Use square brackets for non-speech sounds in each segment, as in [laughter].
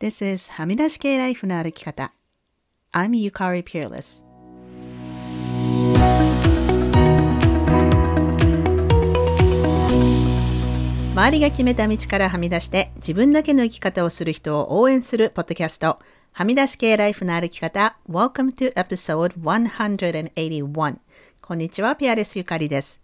This is はみ出し系ライフの歩き方。I'm Yukari Peerless. 周りが決めた道からはみ出して自分だけの生き方をする人を応援するポッドキャストはみ出し系ライフの歩き方 Welcome to episode 181こんにちは、ピアレスゆかりです。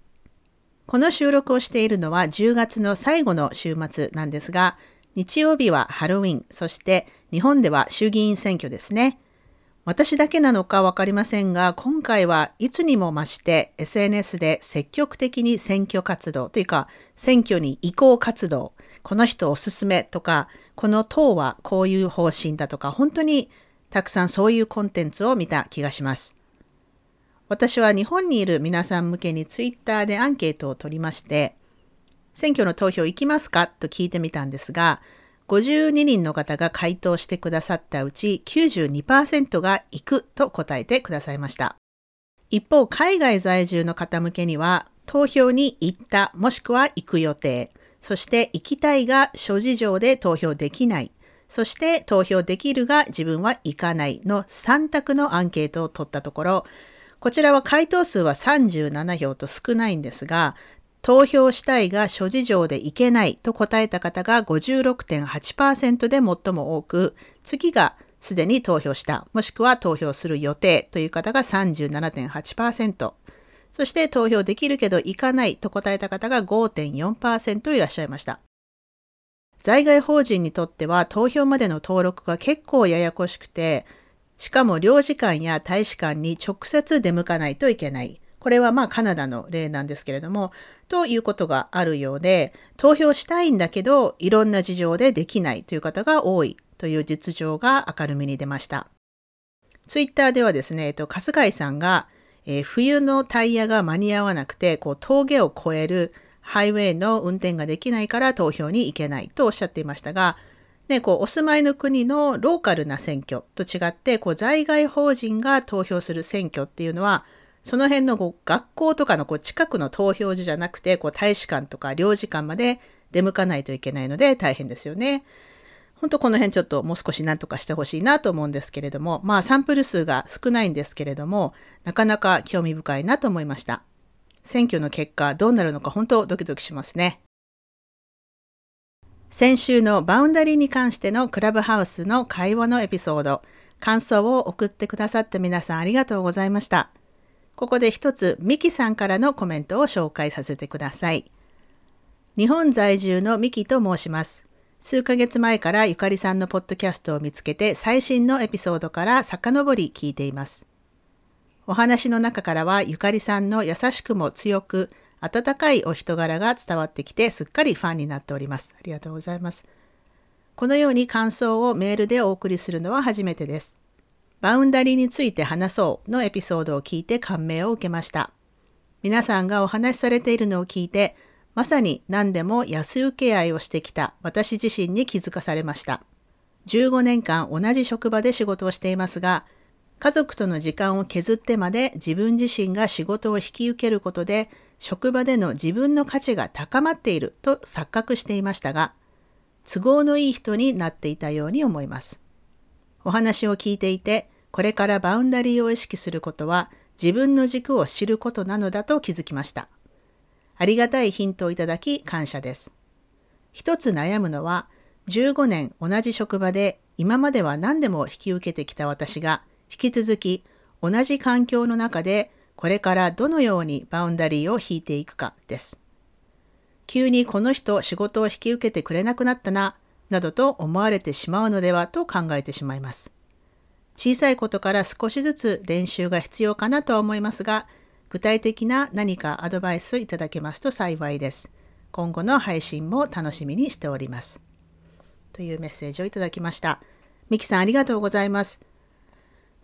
この収録をしているのは10月の最後の週末なんですが、日曜日はハロウィン、そして日本では衆議院選挙ですね。私だけなのかわかりませんが、今回はいつにも増して SNS で積極的に選挙活動というか、選挙に移行活動、この人おすすめとか、この党はこういう方針だとか、本当にたくさんそういうコンテンツを見た気がします。私は日本にいる皆さん向けにツイッターでアンケートを取りまして、選挙の投票行きますか？と聞いてみたんですが、52人の方が回答してくださったうち92%が行くと答えてくださいました。一方、海外在住の方向けには、投票に行ったもしくは行く予定、そして行きたいが諸事情で投票できない、そして投票できるが自分は行かない。の3択のアンケートを取ったところ、こちらは回答数は37票と少ないんですが、投票したいが諸事情でいけないと答えた方が56.8%で最も多く、次がすでに投票した、もしくは投票する予定という方が37.8%、そして投票できるけど行かないと答えた方が5.4%いらっしゃいました。在外邦人にとっては投票までの登録が結構ややこしくて、しかも領事館や大使館に直接出向かないといけない。これはまあカナダの例なんですけれども、ということがあるようで、投票したいんだけど、いろんな事情でできないという方が多いという実情が明るみに出ました。ツイッターではですね、えっと、春日井さんが、えー、冬のタイヤが間に合わなくて、こう峠を越えるハイウェイの運転ができないから投票に行けないとおっしゃっていましたが、ね、こうお住まいの国のローカルな選挙と違って、こう在外邦人が投票する選挙っていうのは、その辺のこう学校とかのこう近くの投票所じゃなくて、こう大使館とか領事館まで出向かないといけないので大変ですよね。本当この辺ちょっともう少し何とかしてほしいなと思うんですけれども、まあサンプル数が少ないんですけれども、なかなか興味深いなと思いました。選挙の結果どうなるのか本当ドキドキしますね。先週のバウンダリーに関してのクラブハウスの会話のエピソード、感想を送ってくださった皆さんありがとうございました。ここで一つミキさんからのコメントを紹介させてください。日本在住のミキと申します。数ヶ月前からゆかりさんのポッドキャストを見つけて最新のエピソードから遡り聞いています。お話の中からはゆかりさんの優しくも強く温かいお人柄が伝わってきてすっかりファンになっております。ありがとうございます。このように感想をメールでお送りするのは初めてです。バウンダリーについて話そうのエピソードを聞いて感銘を受けました。皆さんがお話しされているのを聞いて、まさに何でも安請け合いをしてきた私自身に気づかされました。15年間同じ職場で仕事をしていますが、家族との時間を削ってまで自分自身が仕事を引き受けることで、職場での自分の価値が高まっていると錯覚していましたが、都合のいい人になっていたように思います。お話を聞いていて、これからバウンダリーを意識することは自分の軸を知ることなのだと気づきました。ありがたいヒントをいただき感謝です。一つ悩むのは、15年同じ職場で今までは何でも引き受けてきた私が引き続き同じ環境の中でこれからどのようにバウンダリーを引いていくかです。急にこの人仕事を引き受けてくれなくなったな、などと思われてしまうのではと考えてしまいます。小さいことから少しずつ練習が必要かなとは思いますが、具体的な何かアドバイスいただけますと幸いです。今後の配信も楽しみにしております。というメッセージをいただきました。ミキさんありがとうございます。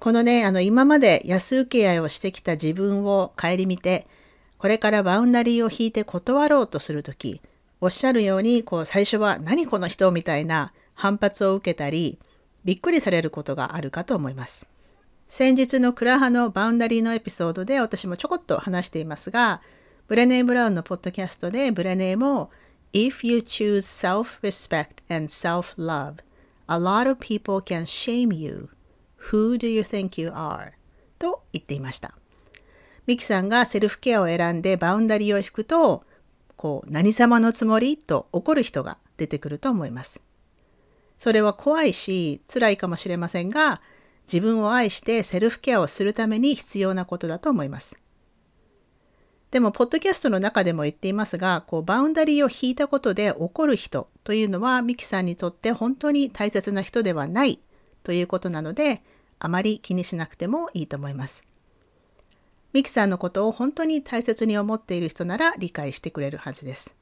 このね、あの今まで安請け合いをしてきた自分を顧みて、これからバウンダリーを引いて断ろうとするとき、おっしゃるように、こう、最初は何この人みたいな反発を受けたり、びっくりされることがあるかと思います。先日のクラハのバウンダリーのエピソードで私もちょこっと話していますが、ブレネー・ブラウンのポッドキャストでブレネーも If you choose self-respect and self-love, A lot of people can shame you. Who do you think you are? と言っていました。ミキさんがセルフケアを選んでバウンダリーを引くと、こう、何様のつもりと怒る人が出てくると思います。それは怖いし、辛いかもしれませんが、自分を愛してセルフケアをするために必要なことだと思います。でも、ポッドキャストの中でも言っていますが、こう、バウンダリーを引いたことで怒る人というのは、ミキさんにとって本当に大切な人ではないということなので、あまり気にしなくてもいいと思います。ミキさんのことを本当に大切に思っている人なら理解してくれるはずです。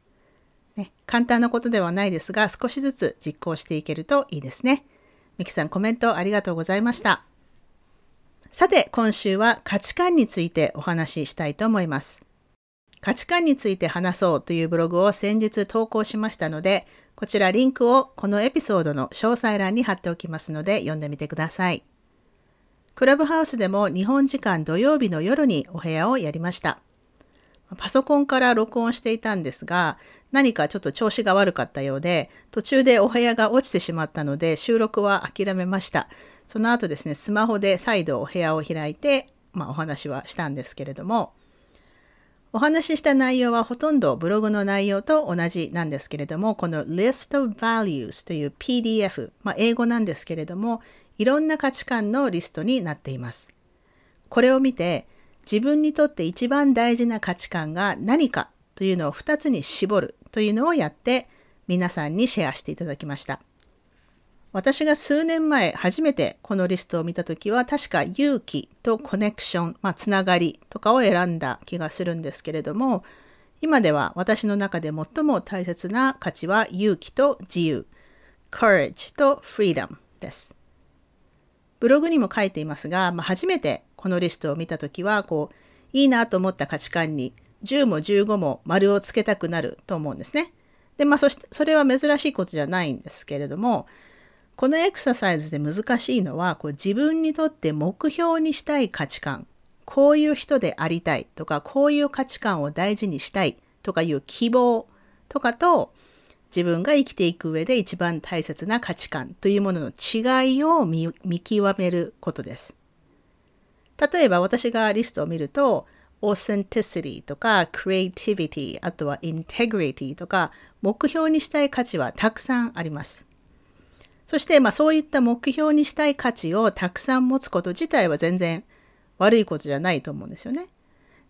ね、簡単なことではないですが、少しずつ実行していけるといいですね。ミキさんコメントありがとうございました。さて、今週は価値観についてお話ししたいと思います。価値観について話そうというブログを先日投稿しましたので、こちらリンクをこのエピソードの詳細欄に貼っておきますので読んでみてください。クラブハウスでも日本時間土曜日の夜にお部屋をやりました。パソコンから録音していたんですが、何かちょっと調子が悪かったようで、途中でお部屋が落ちてしまったので、収録は諦めました。その後ですね、スマホで再度お部屋を開いて、まあ、お話はしたんですけれども、お話しした内容はほとんどブログの内容と同じなんですけれども、この List of Values という PDF、まあ、英語なんですけれども、いろんな価値観のリストになっています。これを見て自分にとって一番大事な価値観が何かというのを2つに絞るというのをやって皆さんにシェアしていただきました。私が数年前初めてこのリストを見た時は確か勇気とコネクション、まあ、つながりとかを選んだ気がするんですけれども今では私の中で最も大切な価値は勇気と自由 courage と freedom です。ブログにも書いていますが、まあ、初めてこのリストを見たときは、こう、いいなと思った価値観に10も15も丸をつけたくなると思うんですね。で、まあ、そして、それは珍しいことじゃないんですけれども、このエクササイズで難しいのは、こう自分にとって目標にしたい価値観、こういう人でありたいとか、こういう価値観を大事にしたいとかいう希望とかと、自分が生きていく上で一番大切な価値観というものの違いを見極めることです。例えば私がリストを見ると、authenticity とか creativity、あとは integrity とか目標にしたい価値はたくさんあります。そして、まあそういった目標にしたい価値をたくさん持つこと自体は全然悪いことじゃないと思うんですよね。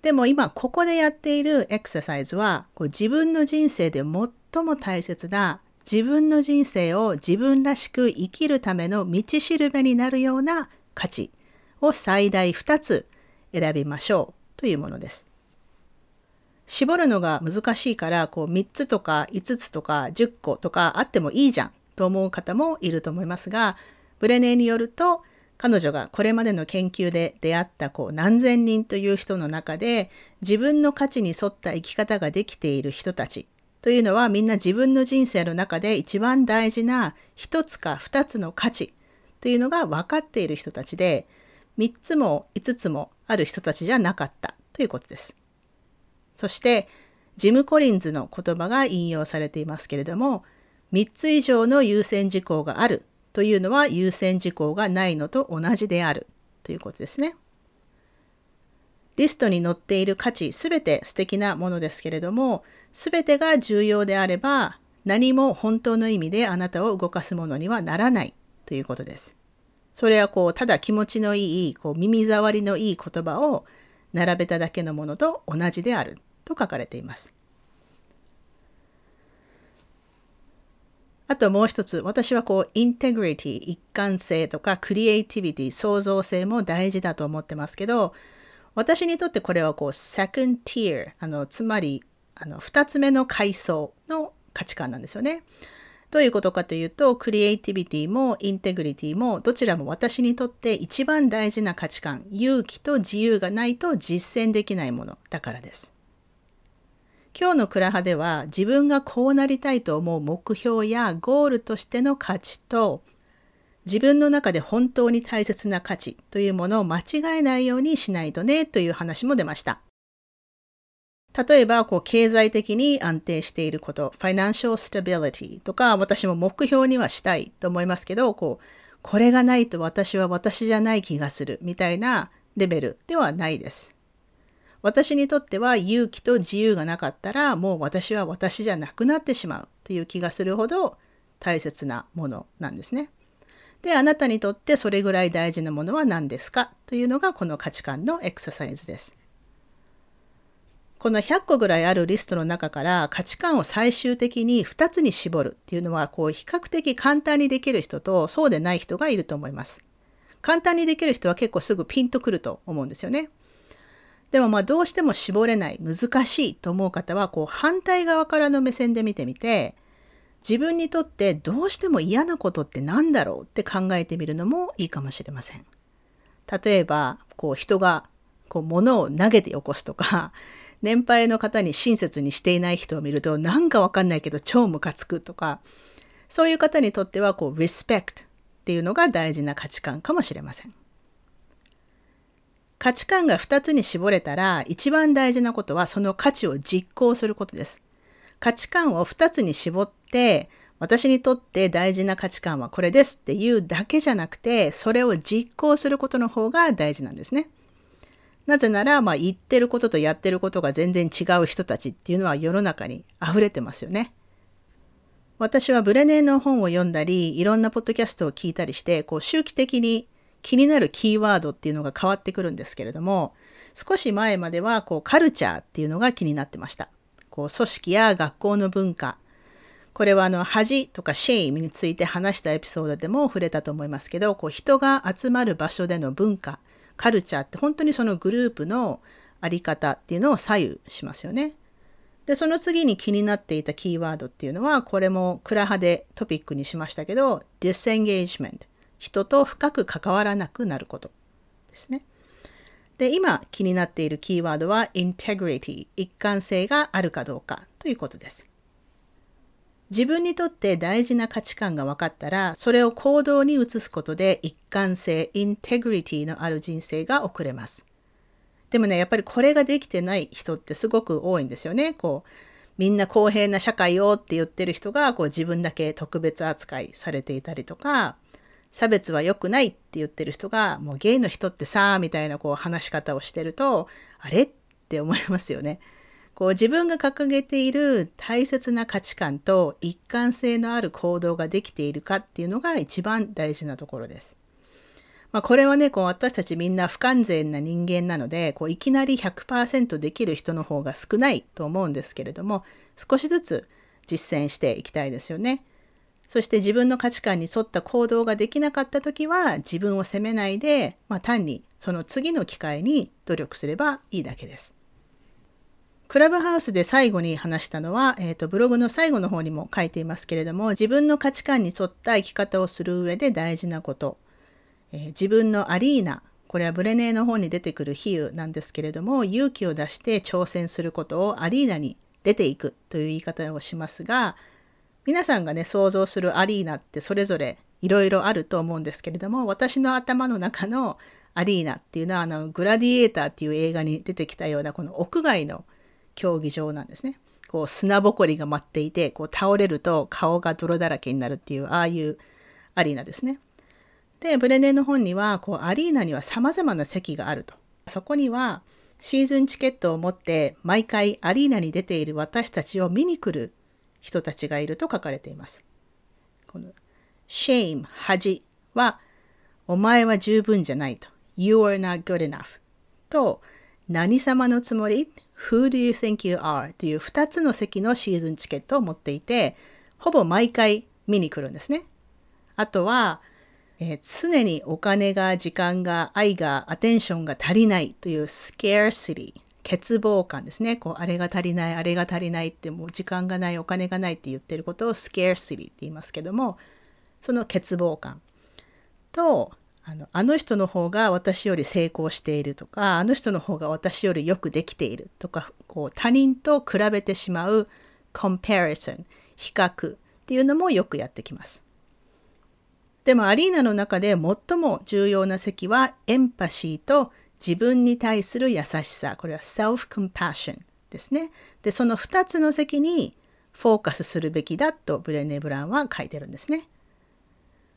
でも今ここでやっているエクササイズはこう自分の人生で最も大切な自分の人生を自分らしく生きるための道しるべになるような価値を最大2つ選びましょうというものです。絞るのが難しいからこう3つとか5つとか10個とかあってもいいじゃんと思う方もいると思いますがブレネーによると彼女がこれまでの研究で出会ったこう何千人という人の中で自分の価値に沿った生き方ができている人たち。というのはみんな自分の人生の中で一番大事な一つか二つの価値。というのが分かっている人たちで三つも五つもある人たちじゃなかった。ということです。そしてジム・コリンズの言葉が引用されていますけれども三つ以上の優先事項がある。というのは優先事項がないのと同じであるということですね。リストに載っている価値すべて素敵なものですけれども、すべてが重要であれば、何も本当の意味であなたを動かすものにはならないということです。それはこう、ただ気持ちのいい、こう耳障りのいい言葉を並べただけのものと同じであると書かれています。あともう一つ、私はこう、インテグリティ、一貫性とか、クリエイティビティ、創造性も大事だと思ってますけど、私にとってこれはこう、second tier、あの、つまり、あの、二つ目の階層の価値観なんですよね。どういうことかというと、クリエイティビティもインテグリティもどちらも私にとって一番大事な価値観、勇気と自由がないと実践できないものだからです。今日のクラハでは自分がこうなりたいと思う目標やゴールとしての価値と自分の中で本当に大切な価値というものを間違えないようにしないとねという話も出ました。例えば、こう、経済的に安定していること、financial stability とか、私も目標にはしたいと思いますけど、こう、これがないと私は私じゃない気がするみたいなレベルではないです。私にとっては勇気と自由がなかったらもう私は私じゃなくなってしまうという気がするほど大切なものなんですね。で、あなたにとってそれぐらい大事なものは何ですかというのがこの価値観のエクササイズです。この100個ぐらいあるリストの中から価値観を最終的に2つに絞るっていうのはこう比較的簡単にできる人とそうでない人がいると思います。簡単にできる人は結構すぐピンとくると思うんですよね。でもまあどうしても絞れない、難しいと思う方はこう反対側からの目線で見てみて、自分にとってどうしても嫌なことって何だろうって考えてみるのもいいかもしれません。例えば、こう人がこう物を投げて起こすとか、[laughs] 年配の方に親切にしていない人を見るとなんかわかんないけど超ムカつくとか、そういう方にとってはこう respect っていうのが大事な価値観かもしれません。価値観が2つに絞れたら一番大事なことはその価値を実行することです。価値観を2つに絞って私にとって大事な価値観はこれですっていうだけじゃなくてそれを実行することの方が大事なんですね。なぜなら、まあ、言ってることとやってることが全然違う人たちっていうのは世の中に溢れてますよね。私はブレネーの本を読んだり、いろんなポッドキャストを聞いたりして、こう周期的に気になるキーワードっていうのが変わってくるんですけれども、少し前まではこうカルチャーっていうのが気になってました。こう組織や学校の文化。これはあの恥とか shame について話したエピソードでも触れたと思いますけど、こう人が集まる場所での文化、カルチャーって本当にそのグループのあり方っていうのを左右しますよね。で、その次に気になっていたキーワードっていうのは、これもクラハでトピックにしましたけど、disengagement。人と深く関わらなくなることですね。で、今気になっているキーワードは integrity。一貫性があるかどうかということです。自分にとって大事な価値観が分かったら、それを行動に移すことで一貫性、インテグリティのある人生が送れます。でもね、やっぱりこれができてない人ってすごく多いんですよね。こう、みんな公平な社会をって言ってる人が、こう自分だけ特別扱いされていたりとか、差別は良くないって言ってる人が、もうゲイの人ってさ、みたいなこう話し方をしてると、あれ？って思いますよね。こう自分が掲げている大切な価値観と一貫性のある行動ができているかっていうのが一番大事なところです。まあ、これはね、こう私たちみんな不完全な人間なので、こういきなり100%できる人の方が少ないと思うんですけれども、少しずつ実践していきたいですよね。そして自分の価値観に沿った行動ができなかった時は自分を責めないで、まあ、単にその次の機会に努力すればいいだけです。クラブハウスで最後に話したのは、えーと、ブログの最後の方にも書いていますけれども自分の価値観に沿った生き方をする上で大事なことえー、自分のアリーナこれはブレネーの方に出てくる比喩なんですけれども勇気を出して挑戦することをアリーナに出ていくという言い方をしますが皆さんがね想像するアリーナってそれぞれいろいろあると思うんですけれども私の頭の中のアリーナっていうのはあのグラディエーターっていう映画に出てきたようなこの屋外の競技場なんですね。こう砂ぼこりが舞っていてこう倒れると顔が泥だらけになるっていうああいうアリーナですね。で、ブレネンの本には、こう、アリーナには様々な席があると。そこには、シーズンチケットを持って毎回アリーナに出ている私たちを見に来る人たちがいると書かれています。この shame 恥はお前は十分じゃないと。You are not good enough と何様のつもり？Who do you think you are という2つの席のシーズンチケットを持っていてほぼ毎回見に来るんですね。あとはえー、常にお金が、時間が、愛が、アテンションが足りないという scarcity、欠乏感ですね。こう、あれが足りない、あれが足りないって、もう時間がない、お金がないって言ってることを scarcity って言いますけども、その欠乏感と、あのあの人の方が私より成功しているとか、あの人の方が私よりよくできているとか、こう他人と比べてしまう comparison、比較っていうのもよくやってきます。でもアリーナの中で最も重要な席はエンパシーと自分に対する優しさ。これは self-compassion ですね。で、その2つの席にフォーカスするべきだとブレネ・ブランは書いてるんですね。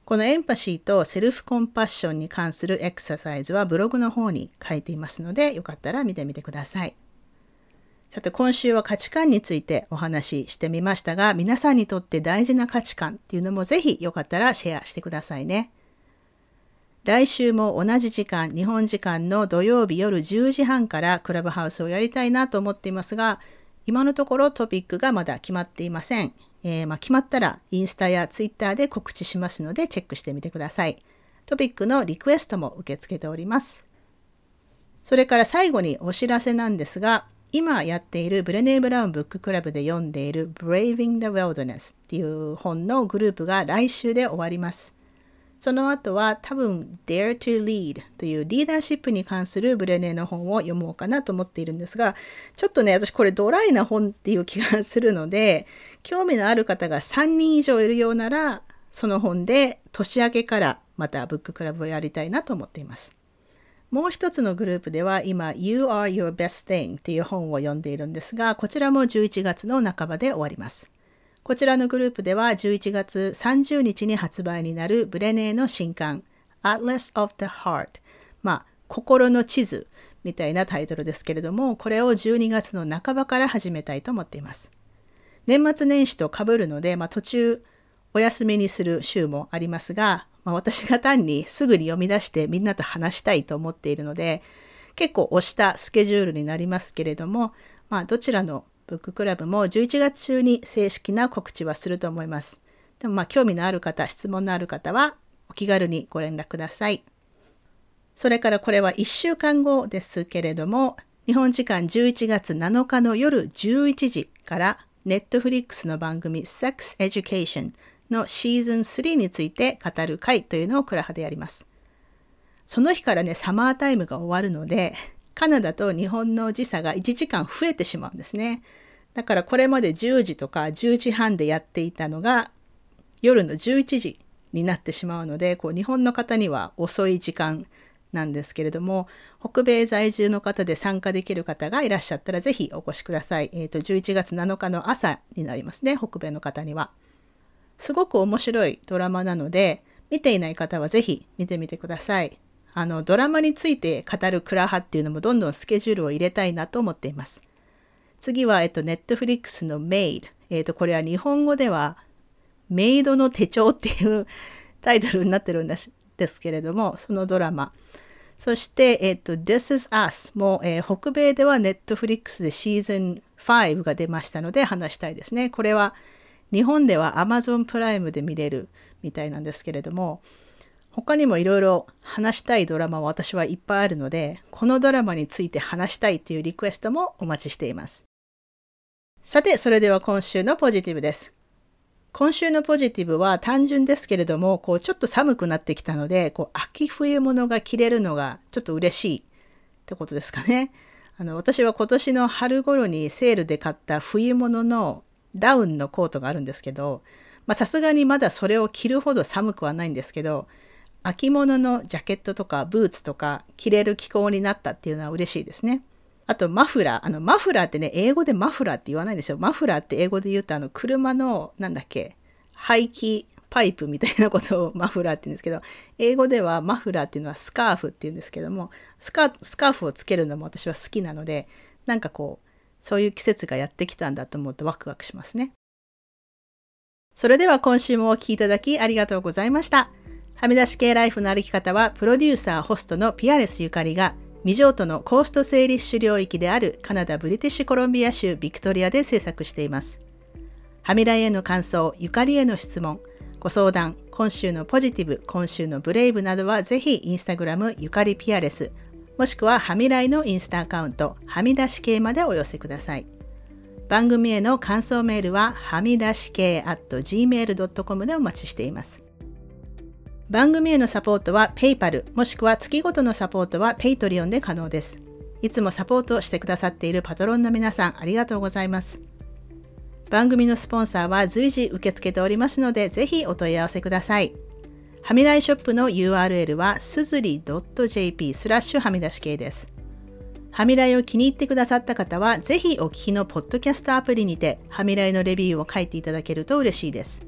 このエンパシーとセルフコンパッションに関するエクササイズはブログの方に書いていますので、よかったら見てみてください。さて今週は価値観についてお話ししてみましたが、皆さんにとって大事な価値観っていうのもぜひよかったらシェアしてくださいね。来週も同じ時間、日本時間の土曜日夜10時半からクラブハウスをやりたいなと思っていますが、今のところトピックがまだ決まっていません。えー、まあ、決まったらインスタやツイッターで告知しますのでチェックしてみてください。トピックのリクエストも受け付けております。それから最後にお知らせなんですが、今やっているブレネー・ブラウンブッククラブで読んでいる Braving the Wilderness っていう本のグループが来週で終わります。その後は多分 Dare to Lead というリーダーシップに関するブレネーの本を読もうかなと思っているんですが、ちょっとね、私これドライな本っていう気がするので、興味のある方が3人以上いるようなら、その本で年明けからまたブッククラブをやりたいなと思っています。もう一つのグループでは今 You Are Your Best Thing っていう本を読んでいるんですが、こちらも11月の半ばで終わります。こちらのグループでは11月30日に発売になるブレネーの新刊 Atlas of the Heart まあ心の地図みたいなタイトルですけれどもこれを12月の半ばから始めたいと思っています。年末年始とかぶるので、まあ、途中お休みにする週もありますが、まあ、私が単にすぐに読み出してみんなと話したいと思っているので結構押したスケジュールになりますけれども、まあ、どちらのブッククラブも11月中に正式な告知はすると思います。でもまあ興味のある方、質問のある方はお気軽にご連絡ください。それからこれは1週間後ですけれども、日本時間11月7日の夜11時からネットフリックスの番組 Sex Education のシーズン3について語る会というのをクラハでやります。その日からね、サマータイムが終わるので、カナダと日本の時差が1時間増えてしまうんですね。だからこれまで10時とか10時半でやっていたのが夜の11時になってしまうのでこう日本の方には遅い時間なんですけれども北米在住の方で参加できる方がいらっしゃったらぜひお越しください。えっ、ー、と11月7日の朝になりますね北米の方には。すごく面白いドラマなので見ていない方はぜひ見てみてください。あのドラマについて語るクラハっていうのもどんどんスケジュールを入れたいなと思っています。次は、えっと、ネットフリックスのメイド。えっと、これは日本語では、メイドの手帳っていう [laughs] タイトルになってるんですけれども、そのドラマ。そして、えっと、This is Us も、えー、北米ではネットフリックスでシーズン5が出ましたので話したいですね。これは日本では Amazon プライムで見れるみたいなんですけれども、他にもいろいろ話したいドラマは私はいっぱいあるので、このドラマについて話したいというリクエストもお待ちしています。さて、それでは今週のポジティブです。今週のポジティブは単純ですけれども、こうちょっと寒くなってきたので、こう秋冬物が着れるのがちょっと嬉しいってことですかね。あの私は今年の春頃にセールで買った冬物のダウンのコートがあるんですけど、さすがにまだそれを着るほど寒くはないんですけど、秋物のジャケットとかブーツとか着れる気候になったっていうのは嬉しいですね。あとマフラー。あのマフラーってね、英語でマフラーって言わないんですよ。マフラーって英語で言うとあの車のなんだっけ、排気パイプみたいなことを [laughs] マフラーって言うんですけど、英語ではマフラーっていうのはスカーフって言うんですけども、スカスカーフをつけるのも私は好きなので、なんかこう、そういう季節がやってきたんだと思うとワクワクしますね。それでは今週もお聴きいただきありがとうございました。はみ出し系ライフの歩き方は、プロデューサー、ホストのピアレスゆかりが、未譲渡のコースト整理主領域であるカナダ・ブリティッシュコロンビア州ビクトリアで制作しています。はみらいへの感想、ゆかりへの質問、ご相談、今週のポジティブ、今週のブレイブなどはぜひインスタグラムゆかりピアレス、もしくははみらいのインスタアカウント、はみ出し系までお寄せください。番組への感想メールははみ出し系 at gmail.com でお待ちしています。番組へのサポートは PayPal もしくは月ごとのサポートは Patreon で可能です。いつもサポートしてくださっているパトロンの皆さんありがとうございます。番組のスポンサーは随時受け付けておりますのでぜひお問い合わせください。はみらいショップの URL はすずり .jp スラッシュはみ出し系です。ハミライを気に入ってくださった方は、ぜひお聞きのポッドキャストアプリにて、ハミライのレビューを書いていただけると嬉しいです。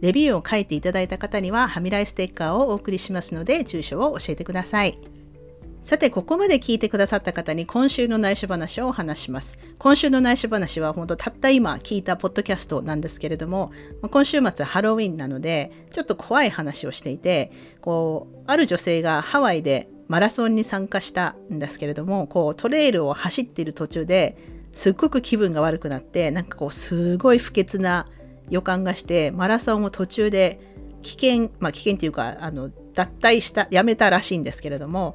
レビューを書いていただいた方には、ハミライステッカーをお送りしますので、住所を教えてください。さて、ここまで聞いてくださった方に今週の内緒話をお話します。今週の内緒話は本当たった今聞いたポッドキャストなんですけれども、今週末ハロウィンなので、ちょっと怖い話をしていて、こう、ある女性がハワイでマラソンに参加したんですけれども、こう、トレイルを走っている途中ですっごく気分が悪くなって、なんかこう、すごい不潔な予感がして、マラソンを途中で危険、まあ危険っていうか、あの、脱退した、やめたらしいんですけれども、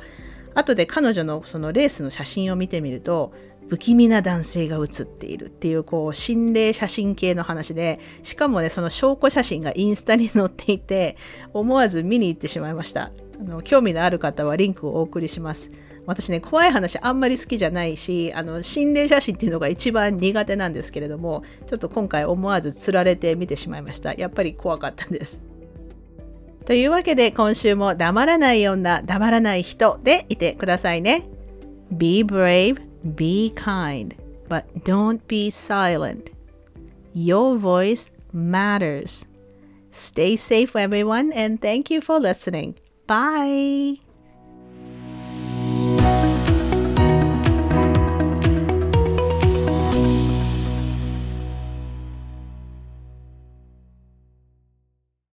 後で彼女のそのレースの写真を見てみると不気味な男性が写っているっていうこう心霊写真系の話でしかもねその証拠写真がインスタに載っていて思わず見に行ってしまいました。あの興味のある方はリンクをお送りします私ね怖い話あんまり好きじゃないしあの心霊写真っていうのが一番苦手なんですけれどもちょっと今回思わずつられて見てしまいましたやっぱり怖かったんですというわけで今週も黙らない女、黙らない人でいてくださいね。Be brave, be kind, but don't be silent. Your voice matters. Stay safe, everyone, and thank you for listening. Bye.